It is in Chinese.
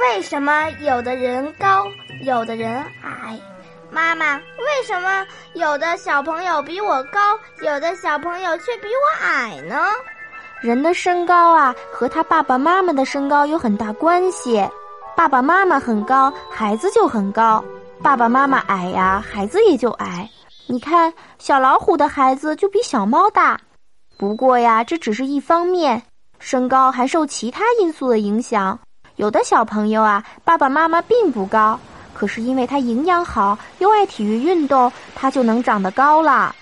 为什么有的人高，有的人矮？妈妈，为什么有的小朋友比我高，有的小朋友却比我矮呢？人的身高啊，和他爸爸妈妈的身高有很大关系。爸爸妈妈很高，孩子就很高；爸爸妈妈矮呀，孩子也就矮。你看，小老虎的孩子就比小猫大。不过呀，这只是一方面，身高还受其他因素的影响。有的小朋友啊，爸爸妈妈并不高，可是因为他营养好，又爱体育运动，他就能长得高了。